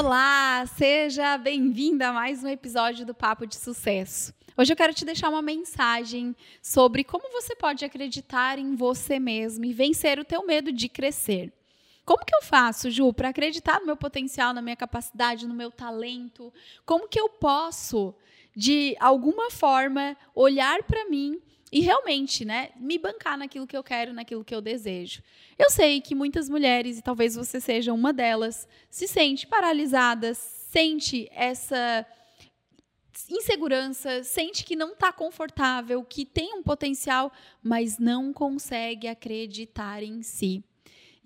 Olá, seja bem-vinda a mais um episódio do Papo de Sucesso. Hoje eu quero te deixar uma mensagem sobre como você pode acreditar em você mesmo e vencer o teu medo de crescer. Como que eu faço, Ju, para acreditar no meu potencial, na minha capacidade, no meu talento? Como que eu posso, de alguma forma, olhar para mim e realmente, né, me bancar naquilo que eu quero, naquilo que eu desejo. Eu sei que muitas mulheres, e talvez você seja uma delas, se sente paralisada, sente essa insegurança, sente que não está confortável, que tem um potencial, mas não consegue acreditar em si.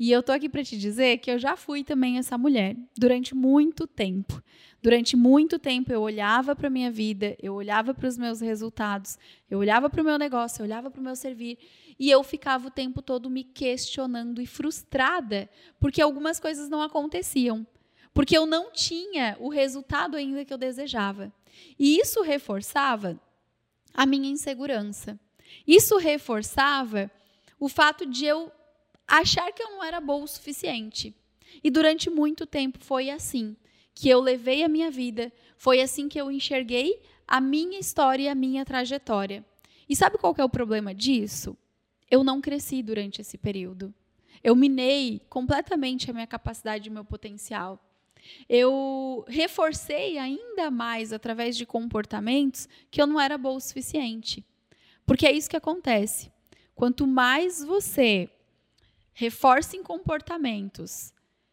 E eu tô aqui para te dizer que eu já fui também essa mulher durante muito tempo. Durante muito tempo eu olhava para minha vida, eu olhava para os meus resultados, eu olhava para o meu negócio, eu olhava para o meu servir e eu ficava o tempo todo me questionando e frustrada porque algumas coisas não aconteciam, porque eu não tinha o resultado ainda que eu desejava. E isso reforçava a minha insegurança. Isso reforçava o fato de eu achar que eu não era boa o suficiente. E durante muito tempo foi assim que eu levei a minha vida, foi assim que eu enxerguei a minha história e a minha trajetória. E sabe qual é o problema disso? Eu não cresci durante esse período. Eu minei completamente a minha capacidade e o meu potencial. Eu reforcei ainda mais através de comportamentos que eu não era boa o suficiente. Porque é isso que acontece. Quanto mais você reforça em comportamentos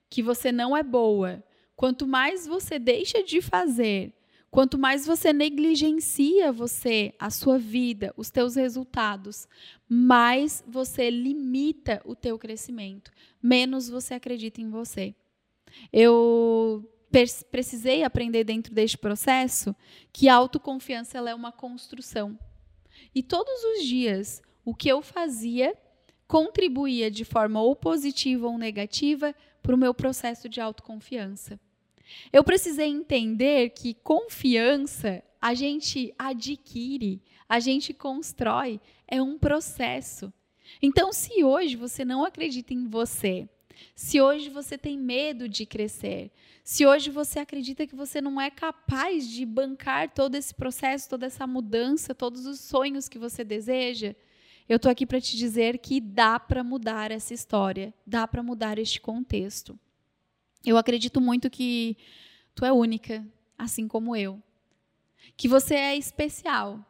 que você não é boa, quanto mais você deixa de fazer, quanto mais você negligencia você, a sua vida, os teus resultados, mais você limita o teu crescimento, menos você acredita em você. Eu precisei aprender dentro deste processo que a autoconfiança é uma construção. E todos os dias, o que eu fazia contribuía de forma ou positiva ou negativa para o meu processo de autoconfiança. Eu precisei entender que confiança a gente adquire, a gente constrói, é um processo. Então, se hoje você não acredita em você, se hoje você tem medo de crescer, se hoje você acredita que você não é capaz de bancar todo esse processo, toda essa mudança, todos os sonhos que você deseja, eu estou aqui para te dizer que dá para mudar essa história, dá para mudar este contexto. Eu acredito muito que tu é única, assim como eu. Que você é especial.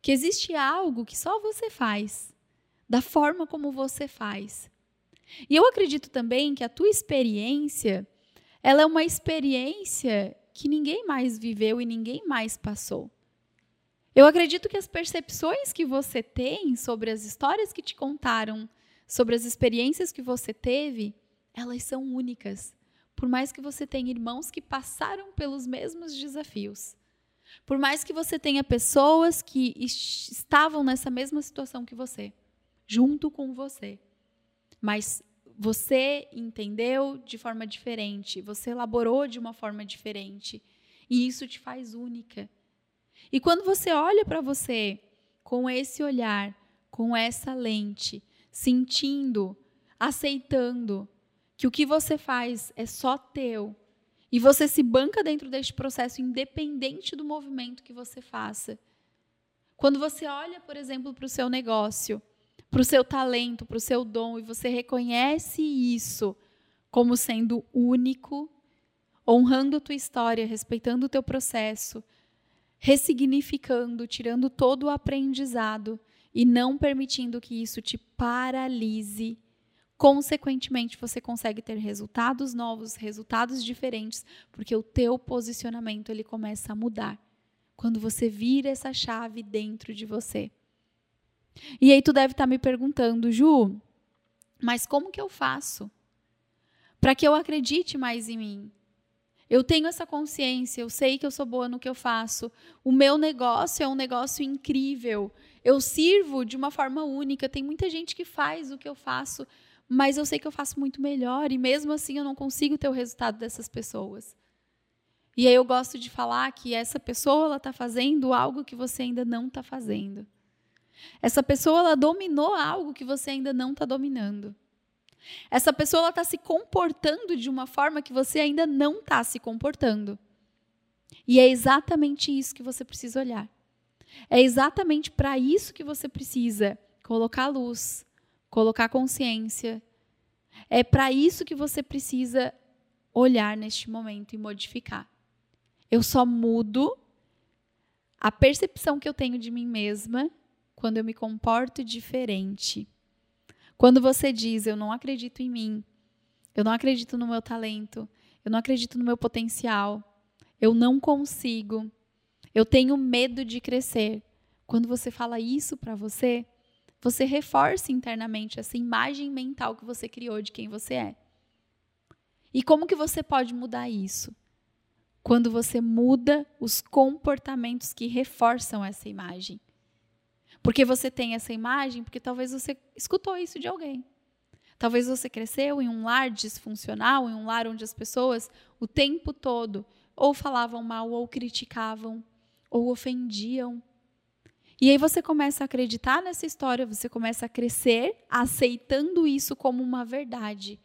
Que existe algo que só você faz, da forma como você faz. E eu acredito também que a tua experiência, ela é uma experiência que ninguém mais viveu e ninguém mais passou. Eu acredito que as percepções que você tem sobre as histórias que te contaram, sobre as experiências que você teve, elas são únicas. Por mais que você tenha irmãos que passaram pelos mesmos desafios. Por mais que você tenha pessoas que estavam nessa mesma situação que você, junto com você. Mas você entendeu de forma diferente, você elaborou de uma forma diferente. E isso te faz única. E quando você olha para você com esse olhar, com essa lente, sentindo, aceitando que o que você faz é só teu, e você se banca dentro deste processo independente do movimento que você faça. Quando você olha, por exemplo, para o seu negócio, para o seu talento, para o seu dom, e você reconhece isso como sendo único, honrando a tua história, respeitando o teu processo, ressignificando, tirando todo o aprendizado e não permitindo que isso te paralise. Consequentemente, você consegue ter resultados novos, resultados diferentes, porque o teu posicionamento ele começa a mudar. Quando você vira essa chave dentro de você. E aí tu deve estar me perguntando, Ju, mas como que eu faço para que eu acredite mais em mim? Eu tenho essa consciência, eu sei que eu sou boa no que eu faço. O meu negócio é um negócio incrível. Eu sirvo de uma forma única. Tem muita gente que faz o que eu faço, mas eu sei que eu faço muito melhor e mesmo assim eu não consigo ter o resultado dessas pessoas. E aí eu gosto de falar que essa pessoa está fazendo algo que você ainda não está fazendo. Essa pessoa ela dominou algo que você ainda não está dominando. Essa pessoa está se comportando de uma forma que você ainda não está se comportando. E é exatamente isso que você precisa olhar. É exatamente para isso que você precisa colocar luz, colocar consciência. É para isso que você precisa olhar neste momento e modificar. Eu só mudo a percepção que eu tenho de mim mesma quando eu me comporto diferente. Quando você diz, eu não acredito em mim, eu não acredito no meu talento, eu não acredito no meu potencial, eu não consigo, eu tenho medo de crescer. Quando você fala isso para você, você reforça internamente essa imagem mental que você criou de quem você é. E como que você pode mudar isso? Quando você muda os comportamentos que reforçam essa imagem. Porque você tem essa imagem, porque talvez você escutou isso de alguém. Talvez você cresceu em um lar disfuncional, em um lar onde as pessoas o tempo todo ou falavam mal, ou criticavam, ou ofendiam. E aí você começa a acreditar nessa história, você começa a crescer aceitando isso como uma verdade.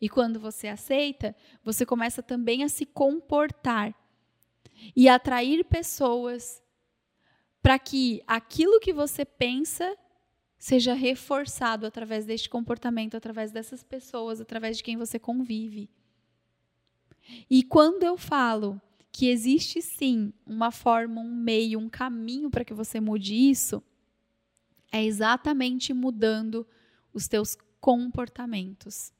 E quando você aceita, você começa também a se comportar e atrair pessoas para que aquilo que você pensa seja reforçado através deste comportamento, através dessas pessoas, através de quem você convive. E quando eu falo que existe sim uma forma, um meio, um caminho para que você mude isso, é exatamente mudando os teus comportamentos.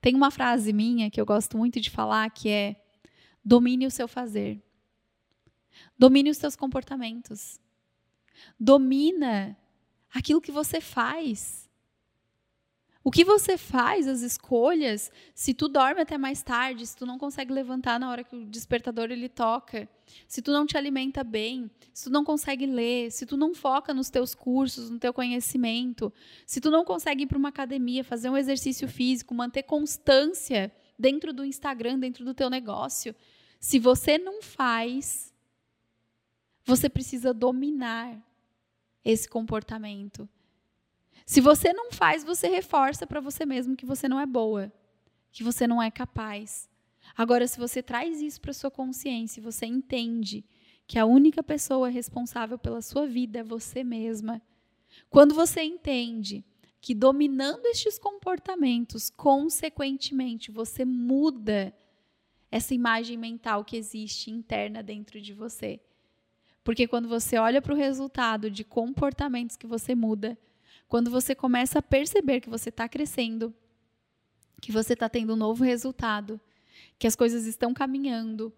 Tem uma frase minha que eu gosto muito de falar que é: domine o seu fazer. Domine os seus comportamentos. Domina aquilo que você faz. O que você faz, as escolhas, se tu dorme até mais tarde, se tu não consegue levantar na hora que o despertador ele toca, se tu não te alimenta bem, se tu não consegue ler, se tu não foca nos teus cursos, no teu conhecimento, se tu não consegue ir para uma academia, fazer um exercício físico, manter constância dentro do Instagram, dentro do teu negócio, se você não faz, você precisa dominar esse comportamento. Se você não faz, você reforça para você mesmo que você não é boa, que você não é capaz. Agora, se você traz isso para sua consciência, você entende que a única pessoa responsável pela sua vida é você mesma. Quando você entende que dominando estes comportamentos, consequentemente, você muda essa imagem mental que existe interna dentro de você. Porque quando você olha para o resultado de comportamentos que você muda, quando você começa a perceber que você está crescendo, que você está tendo um novo resultado, que as coisas estão caminhando,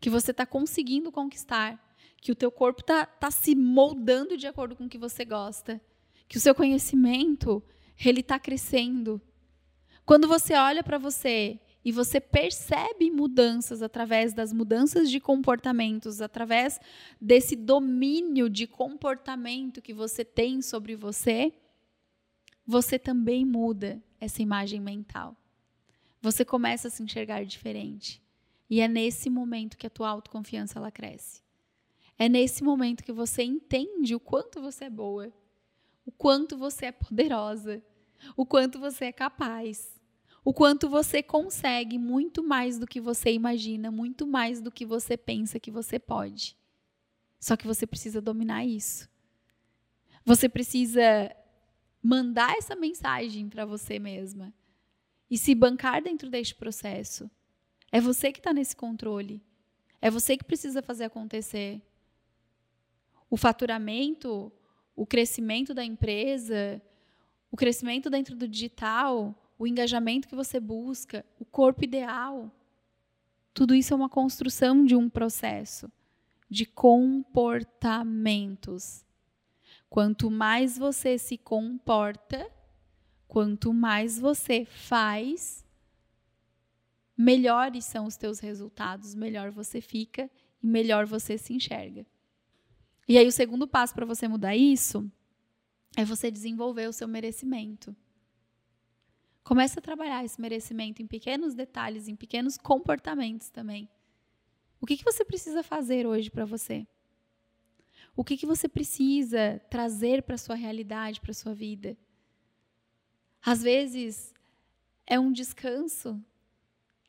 que você está conseguindo conquistar, que o teu corpo está tá se moldando de acordo com o que você gosta, que o seu conhecimento ele está crescendo. Quando você olha para você e você percebe mudanças através das mudanças de comportamentos, através desse domínio de comportamento que você tem sobre você, você também muda essa imagem mental. Você começa a se enxergar diferente. E é nesse momento que a tua autoconfiança ela cresce. É nesse momento que você entende o quanto você é boa, o quanto você é poderosa, o quanto você é capaz o quanto você consegue muito mais do que você imagina, muito mais do que você pensa que você pode. Só que você precisa dominar isso. Você precisa mandar essa mensagem para você mesma e se bancar dentro deste processo. É você que está nesse controle. É você que precisa fazer acontecer. O faturamento, o crescimento da empresa, o crescimento dentro do digital o engajamento que você busca, o corpo ideal. Tudo isso é uma construção de um processo de comportamentos. Quanto mais você se comporta, quanto mais você faz, melhores são os teus resultados, melhor você fica e melhor você se enxerga. E aí o segundo passo para você mudar isso é você desenvolver o seu merecimento. Comece a trabalhar esse merecimento em pequenos detalhes, em pequenos comportamentos também. O que, que você precisa fazer hoje para você? O que, que você precisa trazer para a sua realidade, para a sua vida? Às vezes, É um descanso?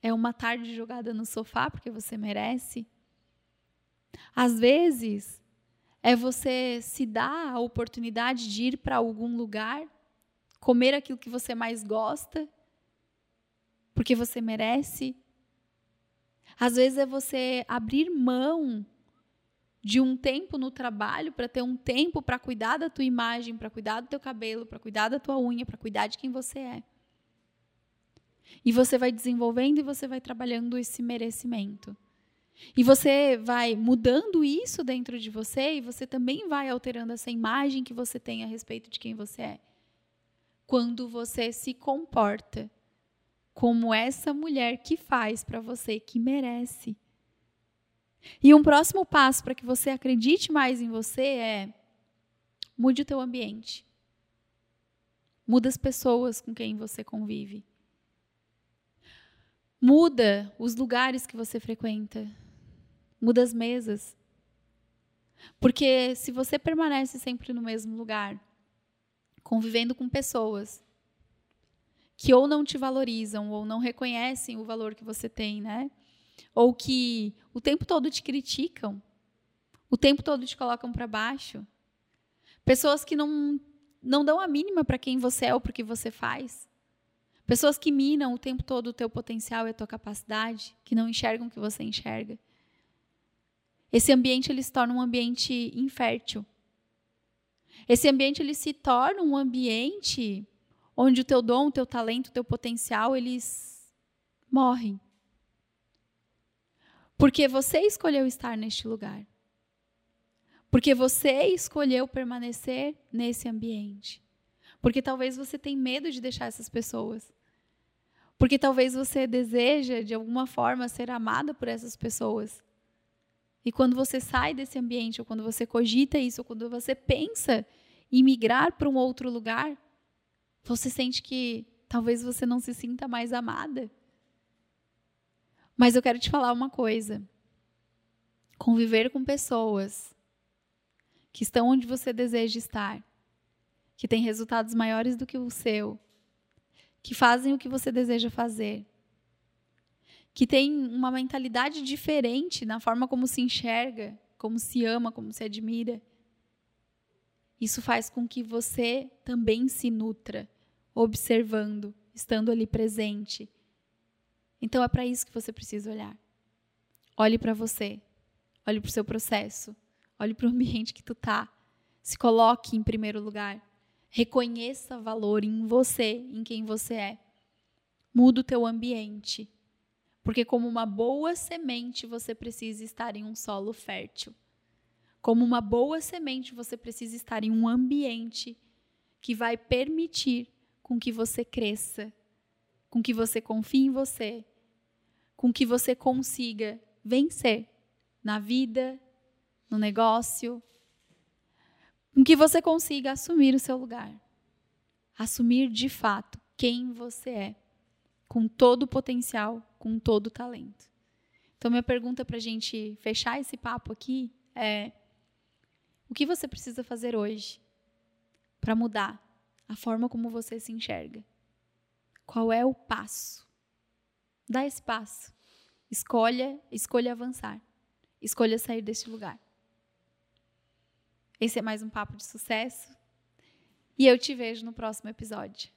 É uma tarde jogada no sofá porque você merece? Às vezes, é você se dar a oportunidade de ir para algum lugar, comer aquilo que você mais gosta, porque você merece. Às vezes é você abrir mão de um tempo no trabalho para ter um tempo para cuidar da tua imagem, para cuidar do teu cabelo, para cuidar da tua unha, para cuidar de quem você é. E você vai desenvolvendo e você vai trabalhando esse merecimento. E você vai mudando isso dentro de você e você também vai alterando essa imagem que você tem a respeito de quem você é. Quando você se comporta como essa mulher que faz para você, que merece. E um próximo passo para que você acredite mais em você é mude o teu ambiente. Muda as pessoas com quem você convive. Muda os lugares que você frequenta. Muda as mesas. Porque se você permanece sempre no mesmo lugar, convivendo com pessoas que ou não te valorizam ou não reconhecem o valor que você tem, né? Ou que o tempo todo te criticam, o tempo todo te colocam para baixo. Pessoas que não não dão a mínima para quem você é ou para o que você faz. Pessoas que minam o tempo todo o teu potencial e a tua capacidade, que não enxergam o que você enxerga. Esse ambiente ele se torna um ambiente infértil. Esse ambiente ele se torna um ambiente onde o teu dom, o teu talento, o teu potencial, eles morrem. Porque você escolheu estar neste lugar. Porque você escolheu permanecer nesse ambiente. Porque talvez você tenha medo de deixar essas pessoas. Porque talvez você deseja, de alguma forma, ser amada por essas pessoas. E quando você sai desse ambiente, ou quando você cogita isso, ou quando você pensa em migrar para um outro lugar, você sente que talvez você não se sinta mais amada. Mas eu quero te falar uma coisa. Conviver com pessoas que estão onde você deseja estar, que têm resultados maiores do que o seu, que fazem o que você deseja fazer, que têm uma mentalidade diferente na forma como se enxerga, como se ama, como se admira. Isso faz com que você também se nutra, observando, estando ali presente. Então é para isso que você precisa olhar. Olhe para você, olhe para o seu processo, olhe para o ambiente que tu tá. Se coloque em primeiro lugar. Reconheça valor em você, em quem você é. Muda o teu ambiente. Porque como uma boa semente, você precisa estar em um solo fértil. Como uma boa semente, você precisa estar em um ambiente que vai permitir com que você cresça, com que você confie em você, com que você consiga vencer na vida, no negócio, com que você consiga assumir o seu lugar. Assumir de fato quem você é, com todo o potencial, com todo o talento. Então, minha pergunta para a gente fechar esse papo aqui é: o que você precisa fazer hoje para mudar a forma como você se enxerga? Qual é o passo? Dá esse passo. Escolha, escolha avançar. Escolha sair desse lugar. Esse é mais um papo de sucesso. E eu te vejo no próximo episódio.